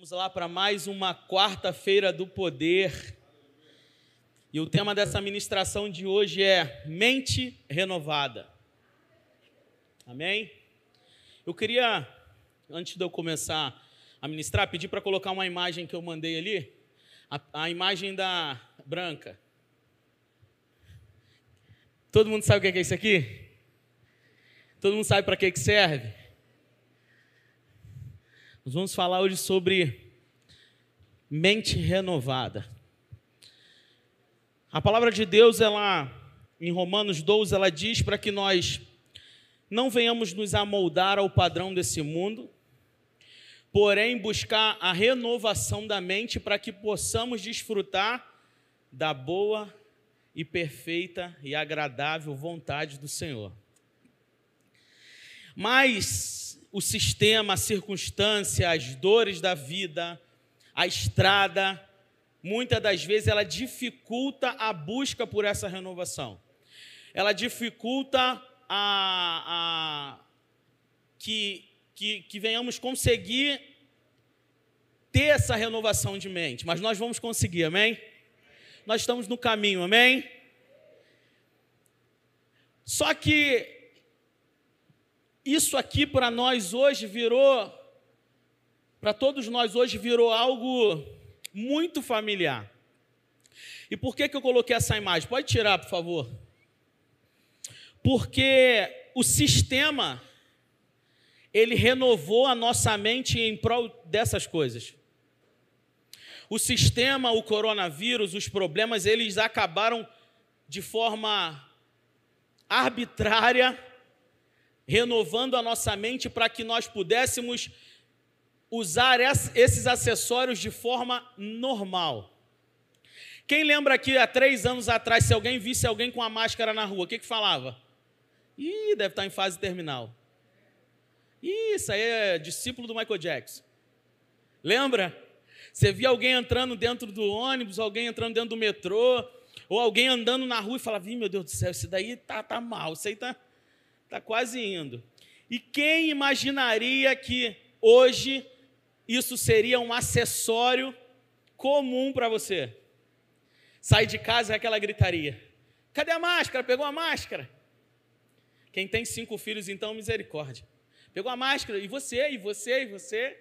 Vamos lá para mais uma quarta-feira do poder. E o tema dessa ministração de hoje é mente renovada. Amém? Eu queria, antes de eu começar a ministrar, pedir para colocar uma imagem que eu mandei ali, a, a imagem da branca. Todo mundo sabe o que é isso aqui? Todo mundo sabe para que, que serve? Nós vamos falar hoje sobre mente renovada. A palavra de Deus, ela em Romanos 12, ela diz para que nós não venhamos nos amoldar ao padrão desse mundo, porém buscar a renovação da mente para que possamos desfrutar da boa e perfeita e agradável vontade do Senhor. Mas o sistema, a circunstância, as dores da vida, a estrada, muitas das vezes ela dificulta a busca por essa renovação. Ela dificulta a, a que, que, que venhamos conseguir ter essa renovação de mente, mas nós vamos conseguir, amém? Nós estamos no caminho, amém? Só que isso aqui para nós hoje virou, para todos nós hoje virou algo muito familiar. E por que, que eu coloquei essa imagem? Pode tirar, por favor. Porque o sistema, ele renovou a nossa mente em prol dessas coisas. O sistema, o coronavírus, os problemas, eles acabaram de forma arbitrária renovando a nossa mente para que nós pudéssemos usar esses acessórios de forma normal. Quem lembra que há três anos atrás, se alguém visse alguém com a máscara na rua, o que, que falava? Ih, deve estar em fase terminal. Isso aí é discípulo do Michael Jackson. Lembra? Você via alguém entrando dentro do ônibus, alguém entrando dentro do metrô, ou alguém andando na rua e falava, Ih, meu Deus do céu, isso daí tá, tá mal, isso aí tá Está quase indo. E quem imaginaria que hoje isso seria um acessório comum para você? Sai de casa é aquela gritaria. Cadê a máscara? Pegou a máscara? Quem tem cinco filhos, então, misericórdia. Pegou a máscara, e você, e você, e você.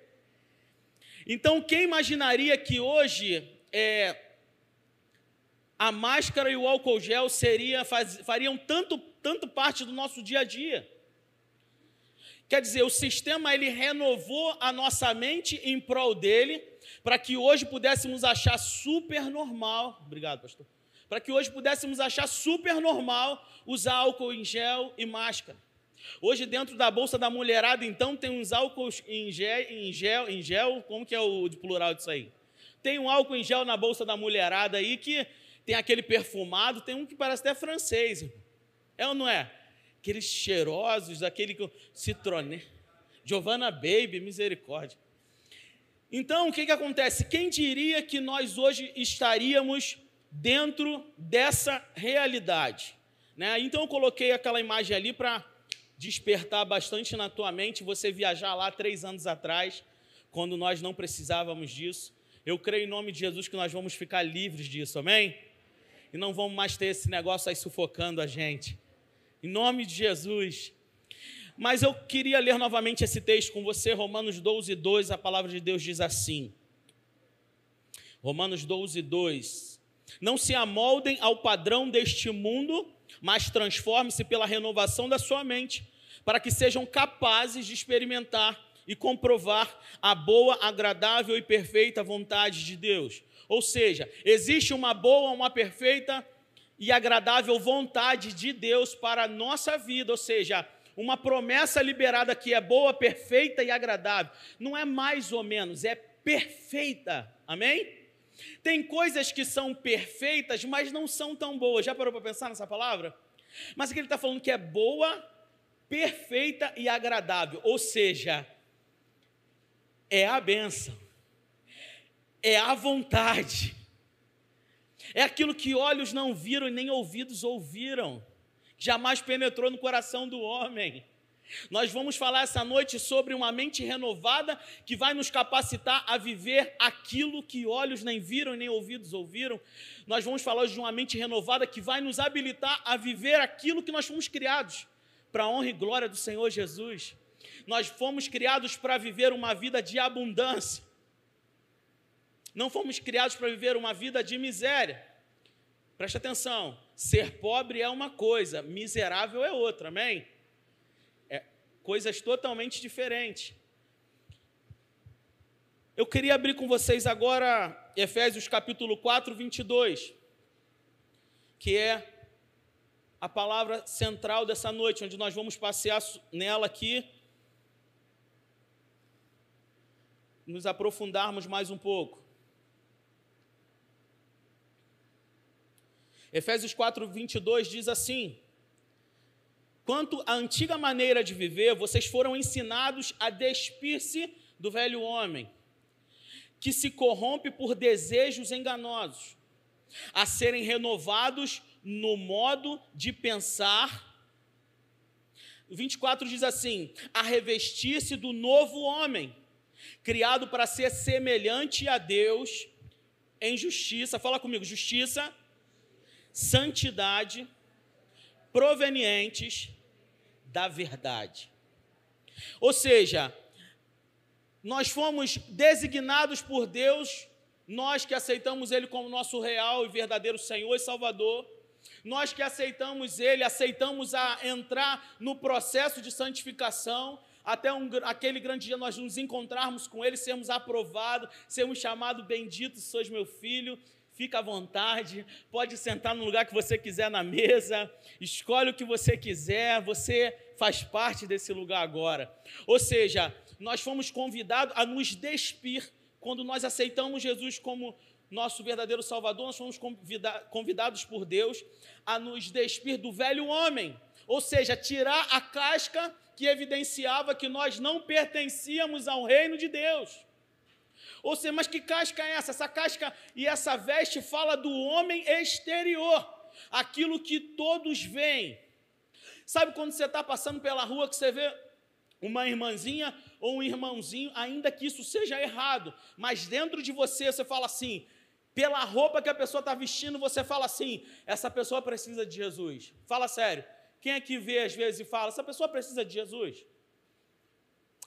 Então, quem imaginaria que hoje é, a máscara e o álcool gel seria, faz, fariam tanto tanto parte do nosso dia a dia. Quer dizer, o sistema ele renovou a nossa mente em prol dele, para que hoje pudéssemos achar super normal, obrigado, pastor, para que hoje pudéssemos achar super normal usar álcool em gel e máscara. Hoje, dentro da bolsa da mulherada, então, tem uns álcools em gel, em gel, em gel como que é o de plural disso aí? Tem um álcool em gel na bolsa da mulherada aí que tem aquele perfumado, tem um que parece até francês. É ou não é? Aqueles cheirosos, aquele citroné. Giovanna Baby, misericórdia. Então, o que, que acontece? Quem diria que nós hoje estaríamos dentro dessa realidade? Né? Então, eu coloquei aquela imagem ali para despertar bastante na tua mente, você viajar lá três anos atrás, quando nós não precisávamos disso. Eu creio em nome de Jesus que nós vamos ficar livres disso, amém? E não vamos mais ter esse negócio aí sufocando a gente. Em nome de Jesus. Mas eu queria ler novamente esse texto com você, Romanos 12, 2. A palavra de Deus diz assim. Romanos 12, 2. Não se amoldem ao padrão deste mundo, mas transforme-se pela renovação da sua mente, para que sejam capazes de experimentar e comprovar a boa, agradável e perfeita vontade de Deus. Ou seja, existe uma boa, uma perfeita e agradável vontade de Deus para a nossa vida, ou seja, uma promessa liberada que é boa, perfeita e agradável. Não é mais ou menos, é perfeita. Amém? Tem coisas que são perfeitas, mas não são tão boas. Já parou para pensar nessa palavra? Mas aqui ele está falando que é boa, perfeita e agradável. Ou seja, é a benção, é a vontade, é aquilo que olhos não viram e nem ouvidos ouviram, jamais penetrou no coração do homem. Nós vamos falar essa noite sobre uma mente renovada que vai nos capacitar a viver aquilo que olhos nem viram nem ouvidos ouviram. Nós vamos falar hoje de uma mente renovada que vai nos habilitar a viver aquilo que nós fomos criados para a honra e glória do Senhor Jesus. Nós fomos criados para viver uma vida de abundância. Não fomos criados para viver uma vida de miséria. Preste atenção: ser pobre é uma coisa, miserável é outra, amém? coisas totalmente diferentes. Eu queria abrir com vocês agora Efésios capítulo 4, 22, que é a palavra central dessa noite, onde nós vamos passear nela aqui, nos aprofundarmos mais um pouco. Efésios 4, 22 diz assim: Quanto à antiga maneira de viver, vocês foram ensinados a despir-se do velho homem, que se corrompe por desejos enganosos, a serem renovados no modo de pensar. 24 diz assim: a revestir-se do novo homem, criado para ser semelhante a Deus em justiça. Fala comigo, justiça, santidade, provenientes da verdade. Ou seja, nós fomos designados por Deus, nós que aceitamos Ele como nosso real e verdadeiro Senhor e Salvador, nós que aceitamos Ele, aceitamos a entrar no processo de santificação, até um, aquele grande dia nós nos encontrarmos com Ele, sermos aprovados, sermos chamados benditos, sois meu filho, fica à vontade, pode sentar no lugar que você quiser na mesa, escolhe o que você quiser, você faz parte desse lugar agora. Ou seja, nós fomos convidados a nos despir quando nós aceitamos Jesus como nosso verdadeiro Salvador, nós fomos convidados por Deus a nos despir do velho homem, ou seja, tirar a casca que evidenciava que nós não pertencíamos ao reino de Deus. Ou seja, mas que casca é essa? Essa casca e essa veste fala do homem exterior, aquilo que todos veem. Sabe quando você está passando pela rua que você vê uma irmãzinha ou um irmãozinho, ainda que isso seja errado, mas dentro de você você fala assim, pela roupa que a pessoa está vestindo, você fala assim: essa pessoa precisa de Jesus. Fala sério. Quem é que vê às vezes e fala: essa pessoa precisa de Jesus?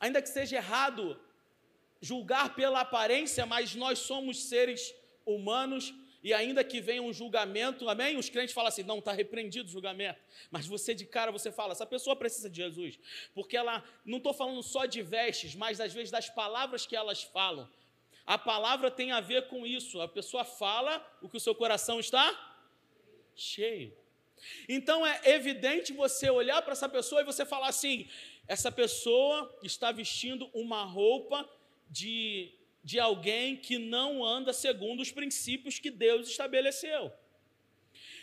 Ainda que seja errado julgar pela aparência, mas nós somos seres humanos e ainda que venha um julgamento, amém? Os crentes falam assim: não, está repreendido o julgamento. Mas você de cara, você fala: essa pessoa precisa de Jesus. Porque ela, não estou falando só de vestes, mas às vezes das palavras que elas falam. A palavra tem a ver com isso. A pessoa fala o que o seu coração está cheio. Então é evidente você olhar para essa pessoa e você falar assim: essa pessoa está vestindo uma roupa de, de alguém que não anda segundo os princípios que Deus estabeleceu.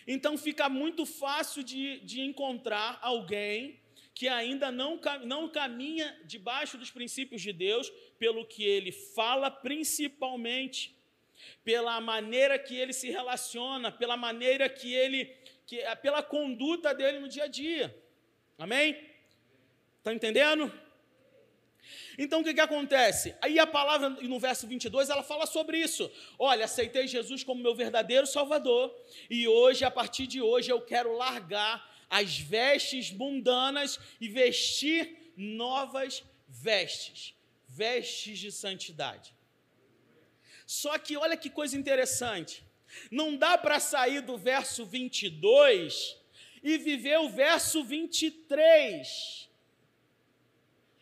Então fica muito fácil de, de encontrar alguém que ainda não, não caminha debaixo dos princípios de Deus, pelo que ele fala, principalmente, pela maneira que ele se relaciona, pela maneira que ele, que, pela conduta dele no dia a dia. Amém? Está entendendo? Então o que, que acontece? Aí a palavra, no verso 22, ela fala sobre isso. Olha, aceitei Jesus como meu verdadeiro Salvador, e hoje, a partir de hoje, eu quero largar as vestes mundanas e vestir novas vestes vestes de santidade. Só que olha que coisa interessante. Não dá para sair do verso 22 e viver o verso 23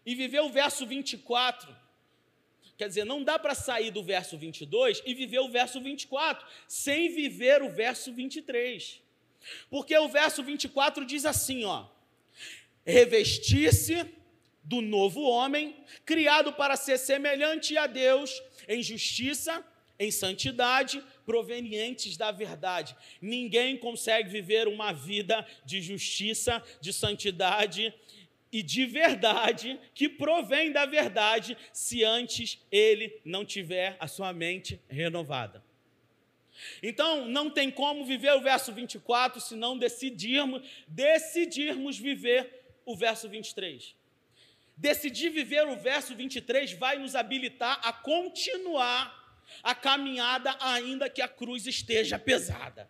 e viver o verso 24. Quer dizer, não dá para sair do verso 22 e viver o verso 24 sem viver o verso 23. Porque o verso 24 diz assim, ó: Revestir-se do novo homem, criado para ser semelhante a Deus em justiça, em santidade, provenientes da verdade. Ninguém consegue viver uma vida de justiça, de santidade e de verdade, que provém da verdade, se antes ele não tiver a sua mente renovada. Então, não tem como viver o verso 24 se não decidirmos, decidirmos viver o verso 23. Decidir viver o verso 23 vai nos habilitar a continuar a caminhada, ainda que a cruz esteja pesada.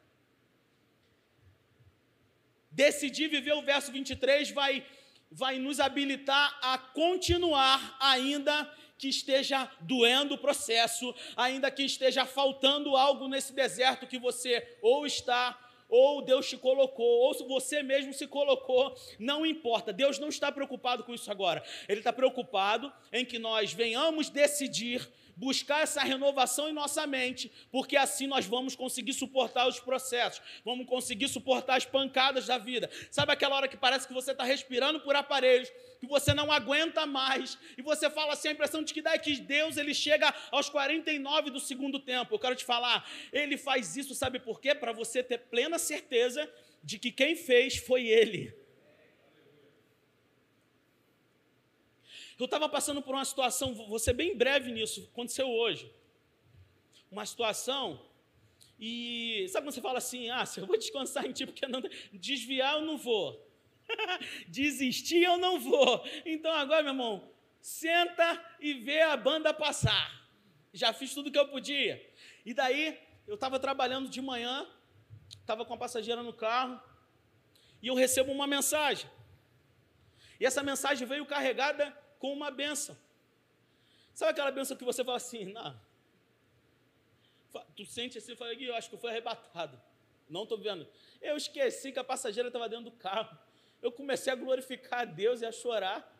Decidir viver o verso 23 vai, vai nos habilitar a continuar, ainda que esteja doendo o processo, ainda que esteja faltando algo nesse deserto que você ou está ou Deus te colocou, ou você mesmo se colocou, não importa. Deus não está preocupado com isso agora. Ele está preocupado em que nós venhamos decidir buscar essa renovação em nossa mente, porque assim nós vamos conseguir suportar os processos, vamos conseguir suportar as pancadas da vida. Sabe aquela hora que parece que você está respirando por aparelhos, que você não aguenta mais, e você fala assim, a impressão de que daí que Deus ele chega aos 49 do segundo tempo. Eu quero te falar, ele faz isso, sabe por quê? Para você ter plena certeza de que quem fez foi ele. Eu estava passando por uma situação, vou ser bem breve nisso, aconteceu hoje. Uma situação, e sabe quando você fala assim, ah, se eu vou descansar em ti, porque não, desviar eu não vou. Desistir eu não vou. Então agora, meu irmão, senta e vê a banda passar. Já fiz tudo que eu podia. E daí, eu estava trabalhando de manhã, estava com a passageira no carro, e eu recebo uma mensagem. E essa mensagem veio carregada com uma benção. Sabe aquela benção que você fala assim, não, tu sente assim, fala, eu acho que eu fui arrebatado. Não estou vendo. Eu esqueci que a passageira estava dentro do carro. Eu comecei a glorificar a Deus e a chorar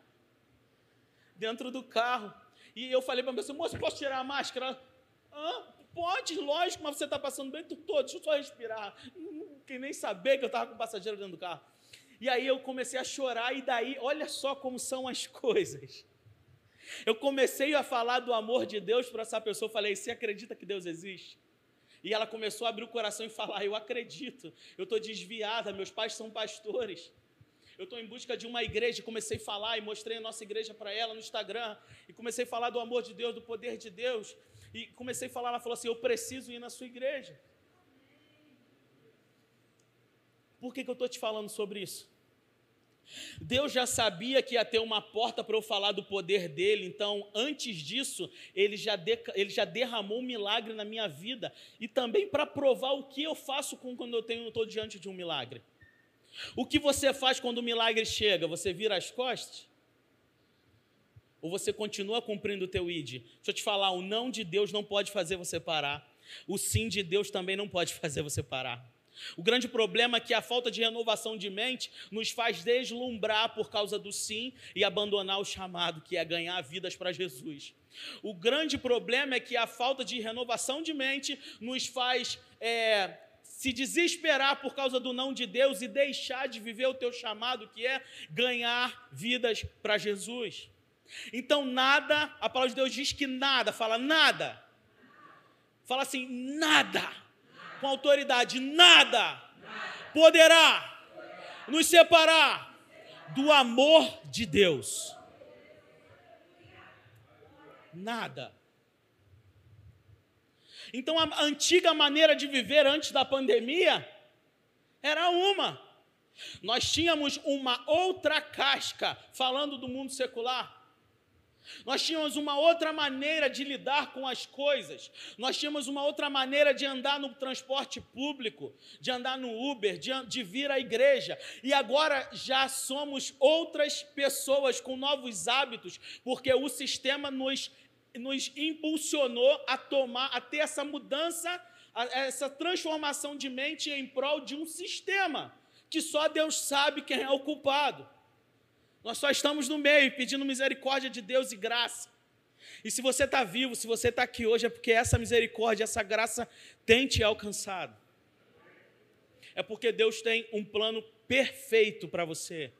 dentro do carro. E eu falei para a pessoa, moço, posso tirar a máscara? Ah, pode, lógico, mas você está passando bem todo, deixa eu só respirar. Não queria nem saber que eu estava com o passageiro dentro do carro. E aí eu comecei a chorar, e daí, olha só como são as coisas. Eu comecei a falar do amor de Deus para essa pessoa, falei: Você acredita que Deus existe? E ela começou a abrir o coração e falar: Eu acredito, eu estou desviada, meus pais são pastores. Eu estou em busca de uma igreja, comecei a falar e mostrei a nossa igreja para ela no Instagram, e comecei a falar do amor de Deus, do poder de Deus, e comecei a falar, ela falou assim: Eu preciso ir na sua igreja. Por que, que eu estou te falando sobre isso? Deus já sabia que ia ter uma porta para eu falar do poder dele, então antes disso, ele já, de, ele já derramou um milagre na minha vida e também para provar o que eu faço com quando eu estou diante de um milagre. O que você faz quando o milagre chega? Você vira as costas? Ou você continua cumprindo o teu id? Deixa eu te falar, o não de Deus não pode fazer você parar. O sim de Deus também não pode fazer você parar. O grande problema é que a falta de renovação de mente nos faz deslumbrar por causa do sim e abandonar o chamado, que é ganhar vidas para Jesus. O grande problema é que a falta de renovação de mente nos faz é, se desesperar por causa do não de Deus e deixar de viver o teu chamado, que é ganhar vidas para Jesus. Então, nada, a palavra de Deus diz que nada, fala nada. Fala assim, nada com autoridade, nada poderá nos separar do amor de Deus. Nada. Então a antiga maneira de viver antes da pandemia era uma. Nós tínhamos uma outra casca, falando do mundo secular. Nós tínhamos uma outra maneira de lidar com as coisas. Nós tínhamos uma outra maneira de andar no transporte público, de andar no Uber, de, de vir à igreja. E agora já somos outras pessoas com novos hábitos, porque o sistema nos, nos impulsionou a tomar, a ter essa mudança, a, essa transformação de mente em prol de um sistema que só Deus sabe quem é o culpado. Nós só estamos no meio, pedindo misericórdia de Deus e graça. E se você está vivo, se você está aqui hoje, é porque essa misericórdia, essa graça tem te alcançado. É porque Deus tem um plano perfeito para você.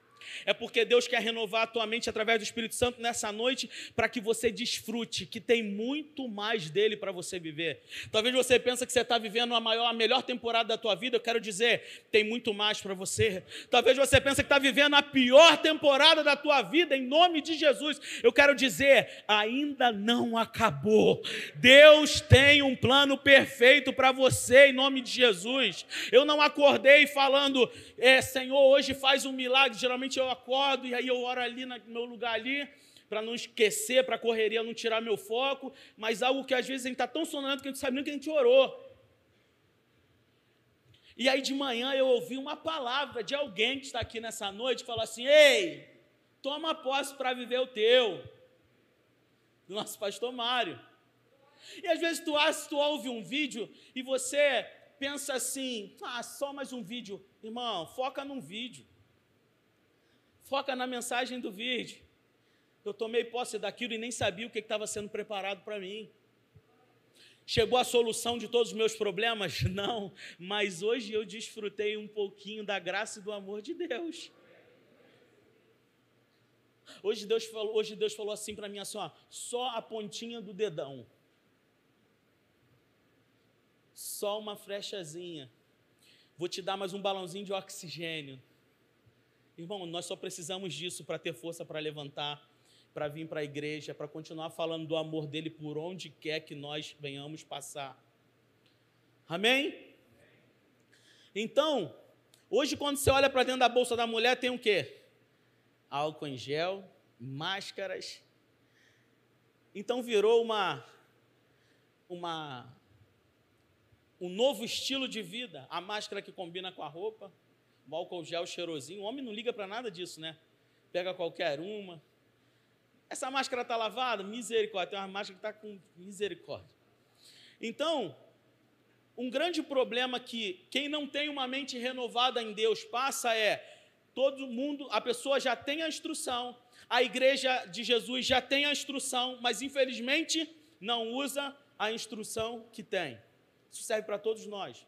É porque Deus quer renovar a tua mente através do Espírito Santo nessa noite para que você desfrute que tem muito mais dele para você viver. Talvez você pense que você está vivendo a maior, a melhor temporada da tua vida. Eu quero dizer, tem muito mais para você. Talvez você pense que está vivendo a pior temporada da tua vida. Em nome de Jesus, eu quero dizer, ainda não acabou. Deus tem um plano perfeito para você em nome de Jesus. Eu não acordei falando, é, Senhor, hoje faz um milagre. Geralmente Eu acordo e aí eu oro ali no meu lugar ali, para não esquecer, para correria não tirar meu foco, mas algo que às vezes a gente está tão sonolento que a gente sabe nem que a gente orou. E aí de manhã eu ouvi uma palavra de alguém que está aqui nessa noite, falou assim: Ei, toma posse para viver o teu. Do nosso pastor Mário. E às vezes tu, tu ouve um vídeo e você pensa assim: ah, só mais um vídeo. Irmão, foca num vídeo. Foca na mensagem do vídeo. Eu tomei posse daquilo e nem sabia o que estava sendo preparado para mim. Chegou a solução de todos os meus problemas? Não, mas hoje eu desfrutei um pouquinho da graça e do amor de Deus. Hoje Deus falou, hoje Deus falou assim para mim assim, ó, só a pontinha do dedão. Só uma flechazinha. Vou te dar mais um balãozinho de oxigênio. Irmão, nós só precisamos disso para ter força para levantar para vir para a igreja, para continuar falando do amor dele por onde quer que nós venhamos passar. Amém? Então, hoje quando você olha para dentro da bolsa da mulher, tem o quê? Álcool em gel, máscaras. Então virou uma uma um novo estilo de vida, a máscara que combina com a roupa, o álcool gel cheirosinho. O homem não liga para nada disso, né? Pega qualquer uma, essa máscara está lavada? Misericórdia. Tem uma máscara que está com misericórdia. Então, um grande problema que quem não tem uma mente renovada em Deus passa é todo mundo, a pessoa já tem a instrução, a igreja de Jesus já tem a instrução, mas infelizmente não usa a instrução que tem. Isso serve para todos nós.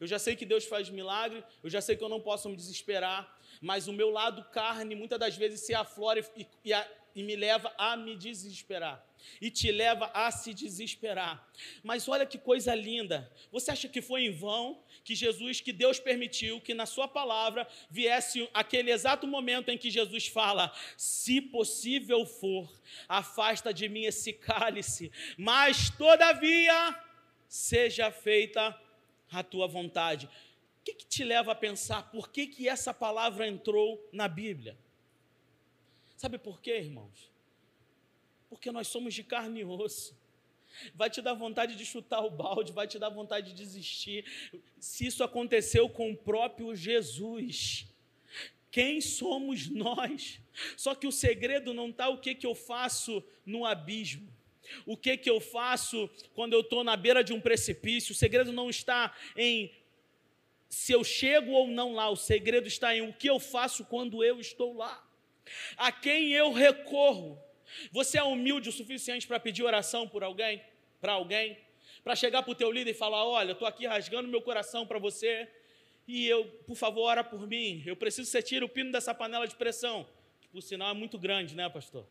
Eu já sei que Deus faz milagre, eu já sei que eu não posso me desesperar, mas o meu lado carne muitas das vezes se aflora e, e, e me leva a me desesperar. E te leva a se desesperar. Mas olha que coisa linda. Você acha que foi em vão que Jesus, que Deus permitiu que na Sua palavra viesse aquele exato momento em que Jesus fala: Se possível for, afasta de mim esse cálice, mas todavia seja feita a tua vontade. O que, que te leva a pensar por que, que essa palavra entrou na Bíblia? Sabe por quê, irmãos? Porque nós somos de carne e osso. Vai te dar vontade de chutar o balde, vai te dar vontade de desistir. Se isso aconteceu com o próprio Jesus, quem somos nós? Só que o segredo não está o que, que eu faço no abismo. O que, que eu faço quando eu estou na beira de um precipício? O segredo não está em se eu chego ou não lá, o segredo está em o que eu faço quando eu estou lá a quem eu recorro. Você é humilde o suficiente para pedir oração por alguém, para alguém, para chegar para o teu líder e falar: Olha, estou aqui rasgando meu coração para você e eu, por favor, ora por mim. Eu preciso que você tire o pino dessa panela de pressão. Que, por sinal, é muito grande, né, pastor?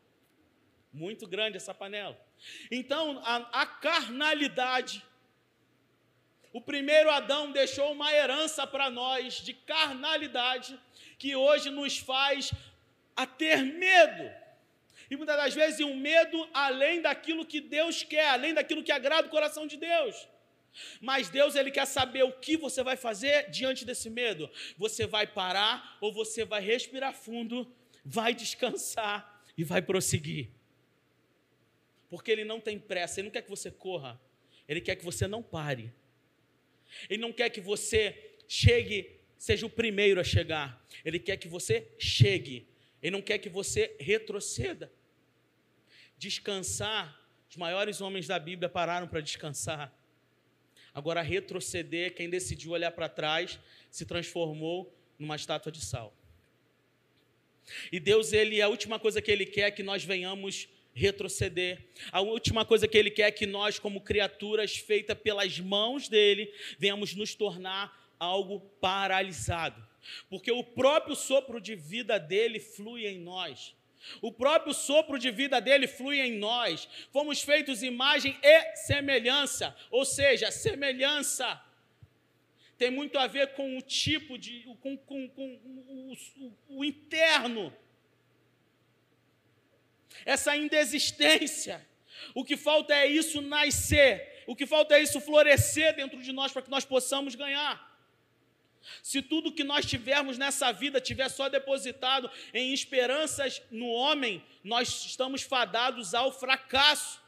Muito grande essa panela. Então, a, a carnalidade. O primeiro Adão deixou uma herança para nós de carnalidade que hoje nos faz a ter medo. E muitas das vezes um medo além daquilo que Deus quer, além daquilo que agrada o coração de Deus. Mas Deus ele quer saber o que você vai fazer diante desse medo. Você vai parar ou você vai respirar fundo, vai descansar e vai prosseguir. Porque ele não tem pressa, ele não quer que você corra, ele quer que você não pare. Ele não quer que você chegue, seja o primeiro a chegar. Ele quer que você chegue ele não quer que você retroceda. Descansar, os maiores homens da Bíblia pararam para descansar. Agora, retroceder, quem decidiu olhar para trás, se transformou numa estátua de sal. E Deus, ele, a última coisa que ele quer é que nós venhamos retroceder. A última coisa que ele quer é que nós, como criaturas feitas pelas mãos dele, venhamos nos tornar algo paralisado porque o próprio sopro de vida dele flui em nós. O próprio sopro de vida dele flui em nós. Fomos feitos imagem e semelhança, ou seja, semelhança tem muito a ver com o tipo de, com, com, com o, o, o interno. Essa indesistência. O que falta é isso nascer. O que falta é isso florescer dentro de nós para que nós possamos ganhar. Se tudo que nós tivermos nessa vida tiver só depositado em esperanças no homem, nós estamos fadados ao fracasso.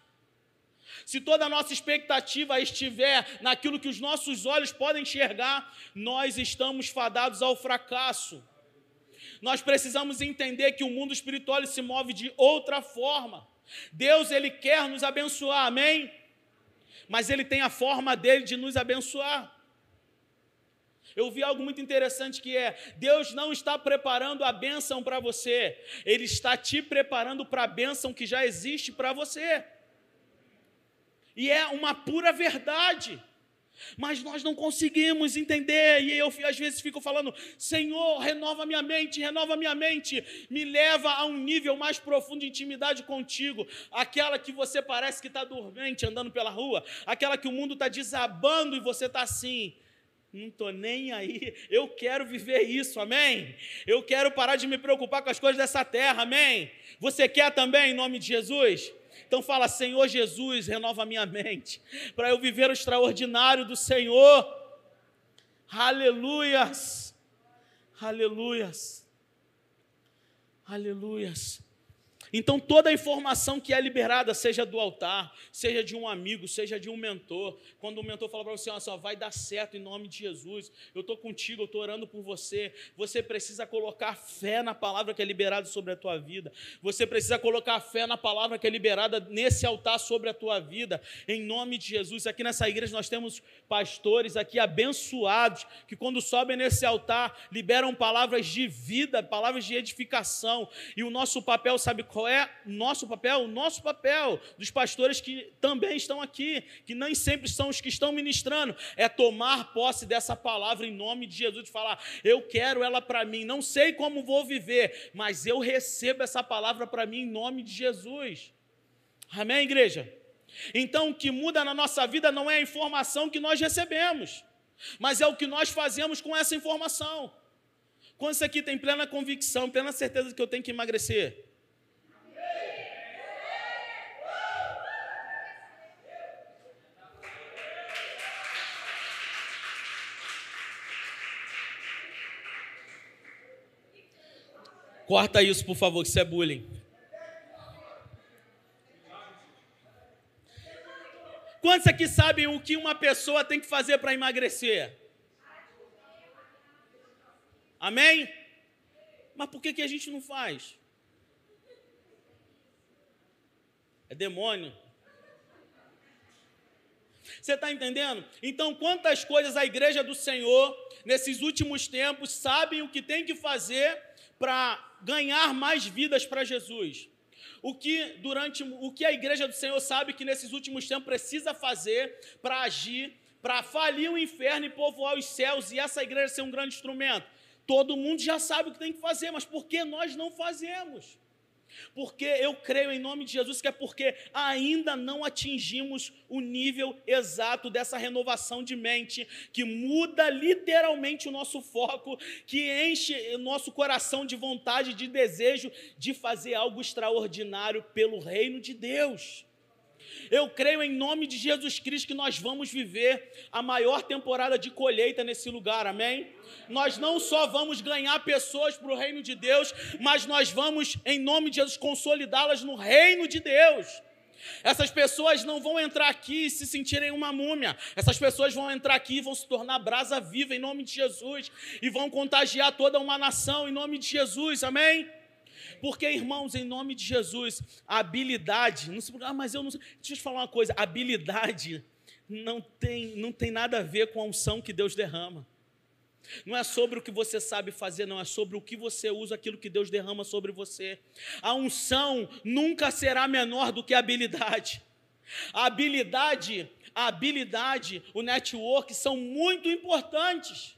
Se toda a nossa expectativa estiver naquilo que os nossos olhos podem enxergar, nós estamos fadados ao fracasso. Nós precisamos entender que o mundo espiritual se move de outra forma. Deus, ele quer nos abençoar, amém? Mas ele tem a forma dele de nos abençoar. Eu vi algo muito interessante que é: Deus não está preparando a bênção para você, Ele está te preparando para a bênção que já existe para você. E é uma pura verdade. Mas nós não conseguimos entender, e eu às vezes fico falando: Senhor, renova minha mente, renova minha mente, me leva a um nível mais profundo de intimidade contigo, aquela que você parece que está dormente andando pela rua, aquela que o mundo está desabando e você está assim. Não estou nem aí, eu quero viver isso, amém? Eu quero parar de me preocupar com as coisas dessa terra, amém? Você quer também, em nome de Jesus? Então fala, Senhor Jesus, renova minha mente, para eu viver o extraordinário do Senhor. Aleluias, aleluias, aleluias. Então, toda a informação que é liberada, seja do altar, seja de um amigo, seja de um mentor, quando o mentor fala para você, olha só, vai dar certo em nome de Jesus, eu estou contigo, eu estou orando por você, você precisa colocar fé na palavra que é liberada sobre a tua vida, você precisa colocar fé na palavra que é liberada nesse altar sobre a tua vida, em nome de Jesus. Aqui nessa igreja nós temos pastores aqui abençoados, que quando sobem nesse altar, liberam palavras de vida, palavras de edificação, e o nosso papel, sabe qual qual é nosso papel? O nosso papel dos pastores que também estão aqui, que nem sempre são os que estão ministrando, é tomar posse dessa palavra em nome de Jesus, de falar: eu quero ela para mim, não sei como vou viver, mas eu recebo essa palavra para mim em nome de Jesus. Amém, igreja? Então, o que muda na nossa vida não é a informação que nós recebemos, mas é o que nós fazemos com essa informação. Quantos aqui tem plena convicção, plena certeza de que eu tenho que emagrecer? Corta isso, por favor, que isso é bullying. Quantos aqui sabem o que uma pessoa tem que fazer para emagrecer? Amém? Mas por que, que a gente não faz? É demônio. Você está entendendo? Então, quantas coisas a igreja do Senhor, nesses últimos tempos, sabem o que tem que fazer para ganhar mais vidas para Jesus. O que durante o que a igreja do Senhor sabe que nesses últimos tempos precisa fazer para agir, para falir o inferno e povoar os céus e essa igreja ser um grande instrumento. Todo mundo já sabe o que tem que fazer, mas por que nós não fazemos? Porque eu creio em nome de Jesus que é porque ainda não atingimos o nível exato dessa renovação de mente, que muda literalmente o nosso foco, que enche o nosso coração de vontade, de desejo de fazer algo extraordinário pelo reino de Deus. Eu creio em nome de Jesus Cristo que nós vamos viver a maior temporada de colheita nesse lugar, amém? Nós não só vamos ganhar pessoas para o reino de Deus, mas nós vamos, em nome de Jesus, consolidá-las no reino de Deus. Essas pessoas não vão entrar aqui e se sentirem uma múmia. Essas pessoas vão entrar aqui e vão se tornar brasa viva em nome de Jesus e vão contagiar toda uma nação em nome de Jesus. Amém? Porque, irmãos, em nome de Jesus, a habilidade, não se, ah, mas eu não sei. Deixa eu te falar uma coisa: habilidade não tem, não tem nada a ver com a unção que Deus derrama. Não é sobre o que você sabe fazer, não é sobre o que você usa, aquilo que Deus derrama sobre você. A unção nunca será menor do que a habilidade. A habilidade, a habilidade, o network são muito importantes.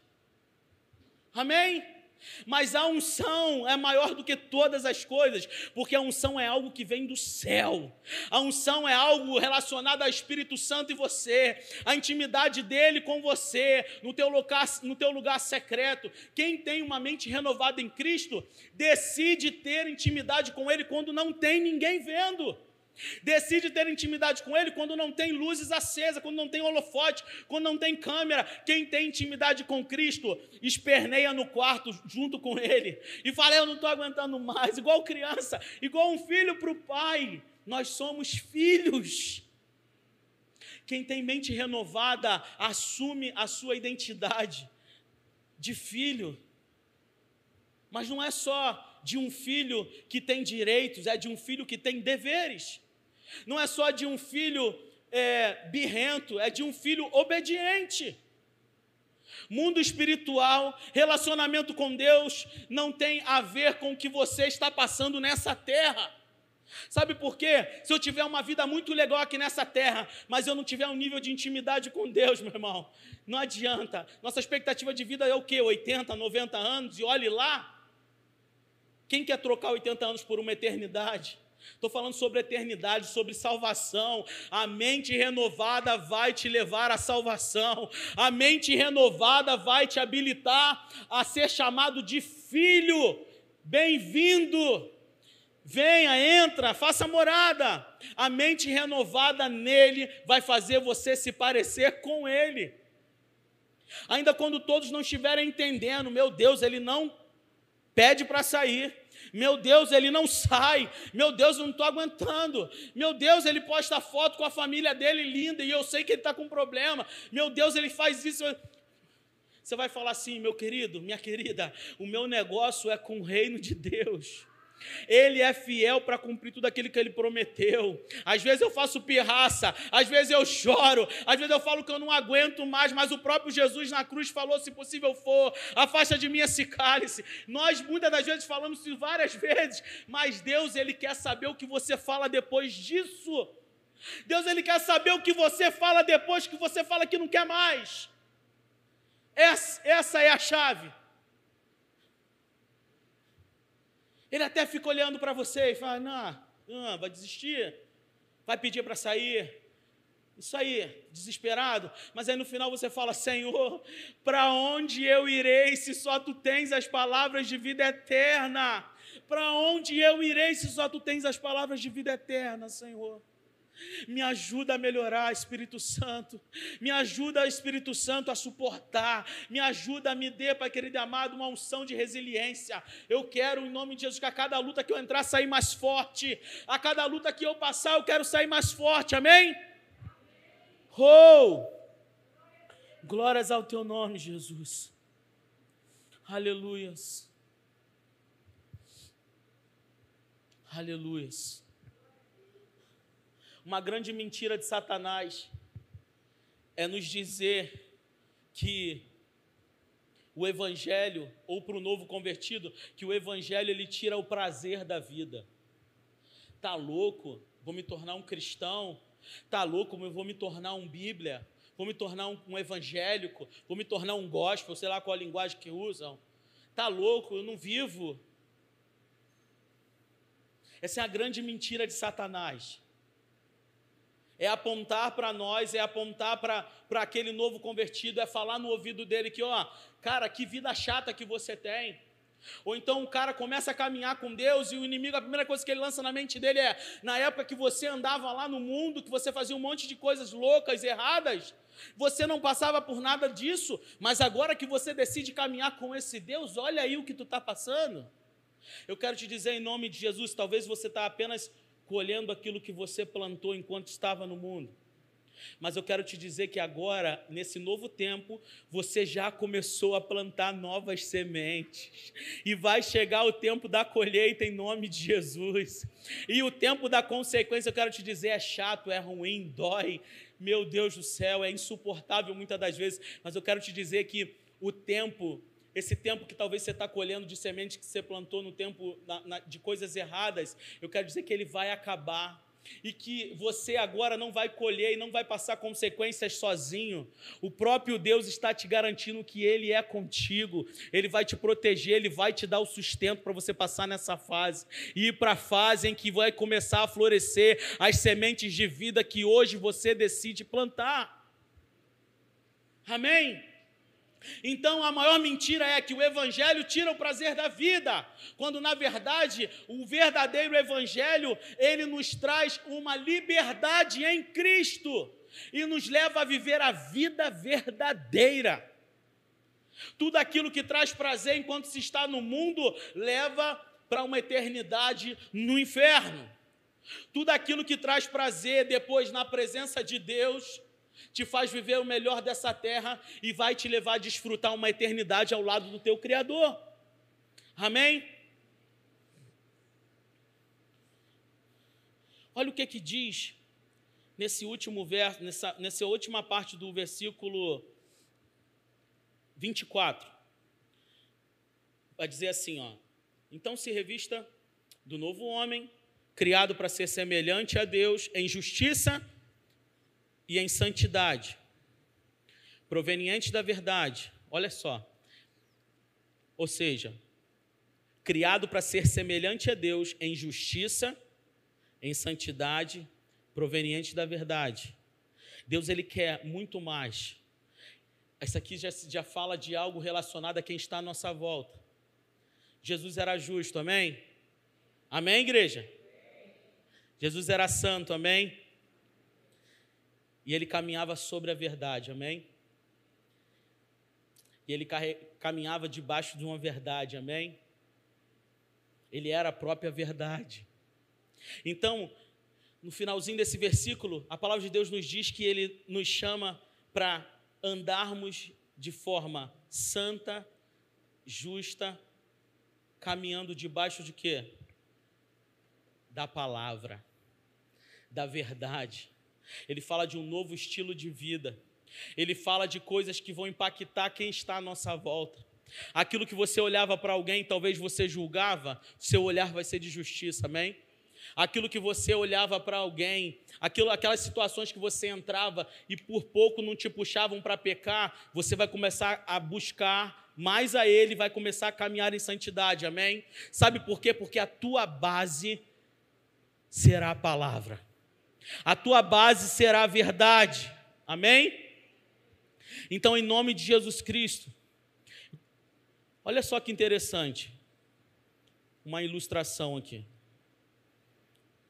Amém? Mas a unção é maior do que todas as coisas, porque a unção é algo que vem do céu. A unção é algo relacionado ao Espírito Santo e você, a intimidade dele com você, no teu lugar, no teu lugar secreto. Quem tem uma mente renovada em Cristo, decide ter intimidade com ele quando não tem ninguém vendo. Decide ter intimidade com Ele quando não tem luzes acesas, quando não tem holofote, quando não tem câmera. Quem tem intimidade com Cristo, esperneia no quarto junto com Ele e fala: Eu não estou aguentando mais, igual criança, igual um filho para o pai. Nós somos filhos. Quem tem mente renovada assume a sua identidade de filho. Mas não é só de um filho que tem direitos, é de um filho que tem deveres. Não é só de um filho é, birrento, é de um filho obediente. Mundo espiritual, relacionamento com Deus, não tem a ver com o que você está passando nessa terra. Sabe por quê? Se eu tiver uma vida muito legal aqui nessa terra, mas eu não tiver um nível de intimidade com Deus, meu irmão, não adianta. Nossa expectativa de vida é o quê? 80, 90 anos, e olhe lá. Quem quer trocar 80 anos por uma eternidade? Estou falando sobre eternidade, sobre salvação. A mente renovada vai te levar à salvação. A mente renovada vai te habilitar a ser chamado de filho. Bem-vindo. Venha, entra, faça morada. A mente renovada nele vai fazer você se parecer com ele. Ainda quando todos não estiverem entendendo, meu Deus, ele não pede para sair. Meu Deus, ele não sai. Meu Deus, eu não estou aguentando. Meu Deus, ele posta foto com a família dele linda e eu sei que ele está com problema. Meu Deus, ele faz isso. Você vai falar assim, meu querido, minha querida, o meu negócio é com o reino de Deus. Ele é fiel para cumprir tudo aquilo que ele prometeu. Às vezes eu faço pirraça, às vezes eu choro, às vezes eu falo que eu não aguento mais, mas o próprio Jesus na cruz falou: se possível for, afasta de mim esse cálice. Nós muitas das vezes falamos isso várias vezes, mas Deus, ele quer saber o que você fala depois disso. Deus, ele quer saber o que você fala depois que você fala que não quer mais. Essa, essa é a chave. Ele até fica olhando para você e fala: não, não, vai desistir, vai pedir para sair. Isso aí, desesperado. Mas aí no final você fala: Senhor, para onde eu irei se só tu tens as palavras de vida eterna? Para onde eu irei se só tu tens as palavras de vida eterna, Senhor? Me ajuda a melhorar, Espírito Santo. Me ajuda, Espírito Santo, a suportar. Me ajuda a me dê, Pai querido amado, uma unção de resiliência. Eu quero, em nome de Jesus, que a cada luta que eu entrar, sair mais forte. A cada luta que eu passar, eu quero sair mais forte. Amém? Oh! Glórias ao teu nome, Jesus. Aleluias. Aleluias. Uma grande mentira de Satanás é nos dizer que o evangelho ou para o novo convertido, que o evangelho ele tira o prazer da vida. Tá louco? Vou me tornar um cristão? Tá louco? Eu vou me tornar um Bíblia? Vou me tornar um, um evangélico? Vou me tornar um gospel? Sei lá qual a linguagem que usam? Tá louco? Eu não vivo. Essa é a grande mentira de Satanás é apontar para nós, é apontar para aquele novo convertido, é falar no ouvido dele que, ó, cara, que vida chata que você tem. Ou então o cara começa a caminhar com Deus e o inimigo, a primeira coisa que ele lança na mente dele é: na época que você andava lá no mundo, que você fazia um monte de coisas loucas, erradas, você não passava por nada disso, mas agora que você decide caminhar com esse Deus, olha aí o que tu está passando. Eu quero te dizer em nome de Jesus, talvez você está apenas colhendo aquilo que você plantou enquanto estava no mundo. Mas eu quero te dizer que agora, nesse novo tempo, você já começou a plantar novas sementes. E vai chegar o tempo da colheita em nome de Jesus. E o tempo da consequência, eu quero te dizer, é chato, é ruim, dói. Meu Deus do céu, é insuportável muitas das vezes. Mas eu quero te dizer que o tempo esse tempo que talvez você está colhendo de semente que você plantou no tempo na, na, de coisas erradas, eu quero dizer que ele vai acabar. E que você agora não vai colher e não vai passar consequências sozinho. O próprio Deus está te garantindo que Ele é contigo, Ele vai te proteger, Ele vai te dar o sustento para você passar nessa fase. E ir para a fase em que vai começar a florescer as sementes de vida que hoje você decide plantar. Amém? Então a maior mentira é que o evangelho tira o prazer da vida, quando na verdade o verdadeiro evangelho, ele nos traz uma liberdade em Cristo e nos leva a viver a vida verdadeira. Tudo aquilo que traz prazer enquanto se está no mundo leva para uma eternidade no inferno. Tudo aquilo que traz prazer depois na presença de Deus te faz viver o melhor dessa terra e vai te levar a desfrutar uma eternidade ao lado do teu Criador. Amém? Olha o que que diz nesse último verso, nessa, nessa última parte do versículo 24. Vai dizer assim, ó. Então se revista do novo homem, criado para ser semelhante a Deus em justiça e em santidade, proveniente da verdade. Olha só. Ou seja, criado para ser semelhante a Deus em justiça, em santidade, proveniente da verdade. Deus ele quer muito mais. Isso aqui já, já fala de algo relacionado a quem está à nossa volta. Jesus era justo, amém? Amém, igreja? Jesus era santo, amém? E ele caminhava sobre a verdade, amém? E ele caminhava debaixo de uma verdade, amém? Ele era a própria verdade. Então, no finalzinho desse versículo, a palavra de Deus nos diz que ele nos chama para andarmos de forma santa, justa, caminhando debaixo de quê? Da palavra, da verdade. Ele fala de um novo estilo de vida. Ele fala de coisas que vão impactar quem está à nossa volta. Aquilo que você olhava para alguém, talvez você julgava, seu olhar vai ser de justiça, amém? Aquilo que você olhava para alguém, aquilo, aquelas situações que você entrava e por pouco não te puxavam para pecar, você vai começar a buscar mais a Ele, vai começar a caminhar em santidade, amém? Sabe por quê? Porque a tua base será a palavra. A tua base será a verdade. Amém? Então, em nome de Jesus Cristo, olha só que interessante. Uma ilustração aqui.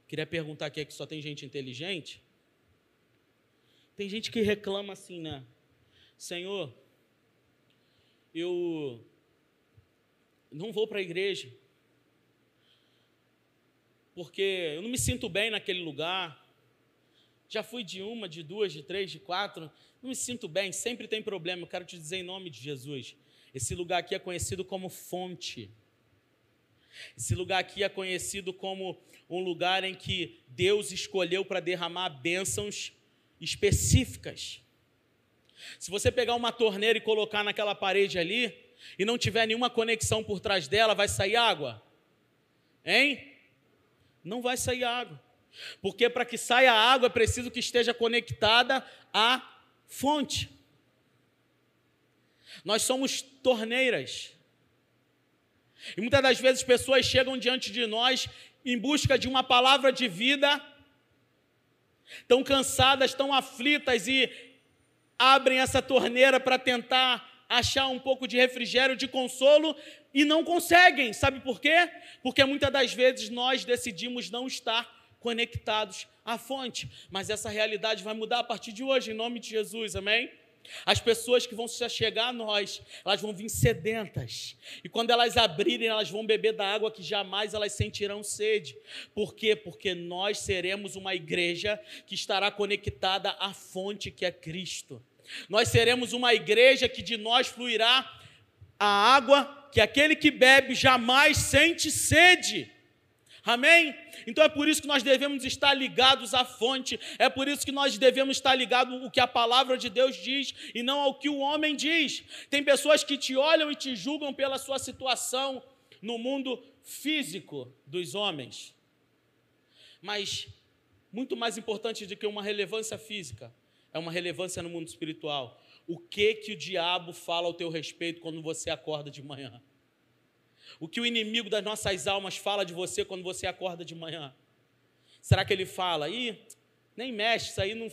Queria perguntar aqui, é que só tem gente inteligente? Tem gente que reclama assim, né? Senhor, eu não vou para a igreja, porque eu não me sinto bem naquele lugar, já fui de uma, de duas, de três, de quatro. Não me sinto bem, sempre tem problema. Eu quero te dizer em nome de Jesus. Esse lugar aqui é conhecido como fonte. Esse lugar aqui é conhecido como um lugar em que Deus escolheu para derramar bênçãos específicas. Se você pegar uma torneira e colocar naquela parede ali, e não tiver nenhuma conexão por trás dela, vai sair água? Hein? Não vai sair água. Porque para que saia água é preciso que esteja conectada à fonte. Nós somos torneiras. E muitas das vezes pessoas chegam diante de nós em busca de uma palavra de vida, estão cansadas, estão aflitas e abrem essa torneira para tentar achar um pouco de refrigério, de consolo e não conseguem. Sabe por quê? Porque muitas das vezes nós decidimos não estar conectados à fonte. Mas essa realidade vai mudar a partir de hoje, em nome de Jesus, amém? As pessoas que vão se chegar a nós, elas vão vir sedentas. E quando elas abrirem, elas vão beber da água que jamais elas sentirão sede. Por quê? Porque nós seremos uma igreja que estará conectada à fonte que é Cristo. Nós seremos uma igreja que de nós fluirá a água que aquele que bebe jamais sente sede. Amém? Então é por isso que nós devemos estar ligados à fonte, é por isso que nós devemos estar ligados ao que a palavra de Deus diz e não ao que o homem diz. Tem pessoas que te olham e te julgam pela sua situação no mundo físico dos homens. Mas muito mais importante do que uma relevância física, é uma relevância no mundo espiritual. O que que o diabo fala ao teu respeito quando você acorda de manhã? O que o inimigo das nossas almas fala de você quando você acorda de manhã? Será que ele fala, ih, nem mexe, isso aí não.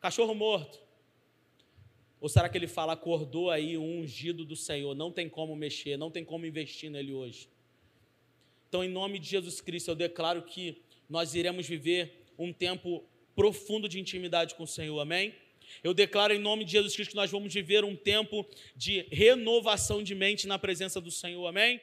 Cachorro morto. Ou será que ele fala, acordou aí um ungido do Senhor, não tem como mexer, não tem como investir nele hoje? Então, em nome de Jesus Cristo, eu declaro que nós iremos viver um tempo profundo de intimidade com o Senhor, amém? Eu declaro em nome de Jesus Cristo que nós vamos viver um tempo de renovação de mente na presença do Senhor, amém?